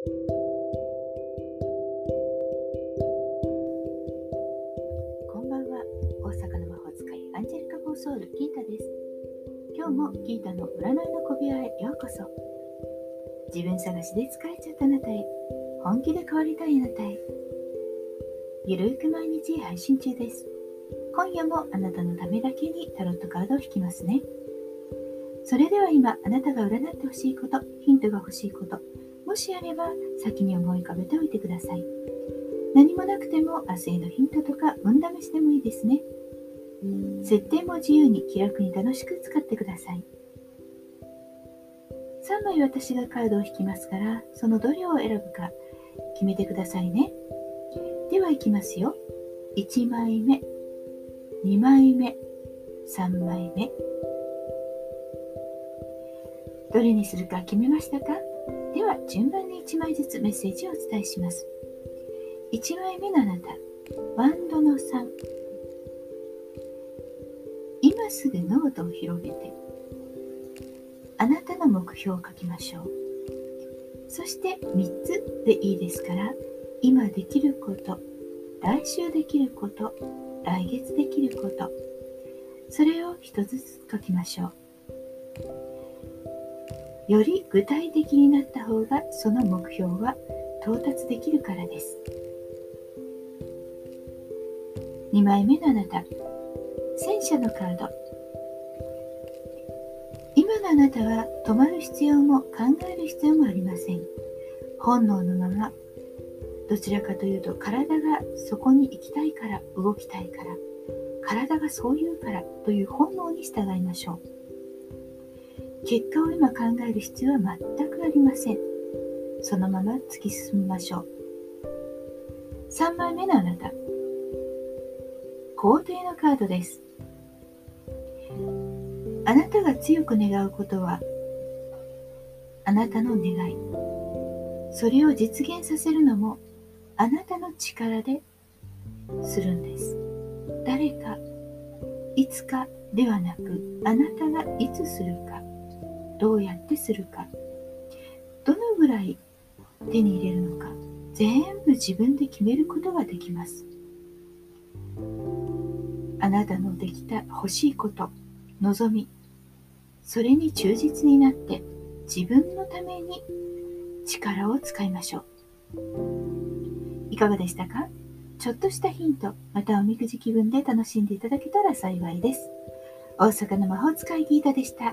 こんばんは。大阪の魔法使いアンジェリカ・フォーソウルギータです。今日もギータの占いの小部屋へようこそ。自分探しで疲れちゃったあなたへ本気で変わりたいあなたへゆるく毎日配信中です。今夜もあなたのためだけにタロットカードを引きますね。それでは今あなたが占ってほしいことヒントが欲しいこともしあれば先に思い浮かべておいてください。何もなくても明日へのヒントとか運試しでもいいですね。設定も自由に気楽に楽しく使ってください。3枚私がカードを引きますからそのどれを選ぶか決めてくださいね。ではいきますよ。1枚目2枚目3枚目。どれにするか決めましたか？は順番に1枚ずつメッセージをお伝えします。1枚目のあなたワンドの3今すぐノートを広げてあなたの目標を書きましょう。そして3つでいいですから今できること来週できること来月できることそれを1つずつ書きましょう。より具体的になった方がその目標は到達できるからです。2枚目のあなた。戦車のカード。今のあなたは止まる必要も考える必要もありません。本能のまま。どちらかというと体がそこに行きたいから動きたいから体がそう言うからという本能に従いましょう。結果を今考える必要は全くありません。そのまま突き進みましょう。3枚目のあなた。皇帝のカードです。あなたが強く願うことはあなたの願い。それを実現させるのもあなたの力でするんです。誰かいつかではなくあなたがいつするか。どうやってするか。どのぐらい手に入れるのか。全部自分で決めることができます。あなたのできた欲しいこと。望み。それに忠実になって。自分のために。力を使いましょう。いかがでしたか？ちょっとしたヒント。またおみくじ気分で楽しんでいただけたら幸いです。大阪の魔法使いギータでした。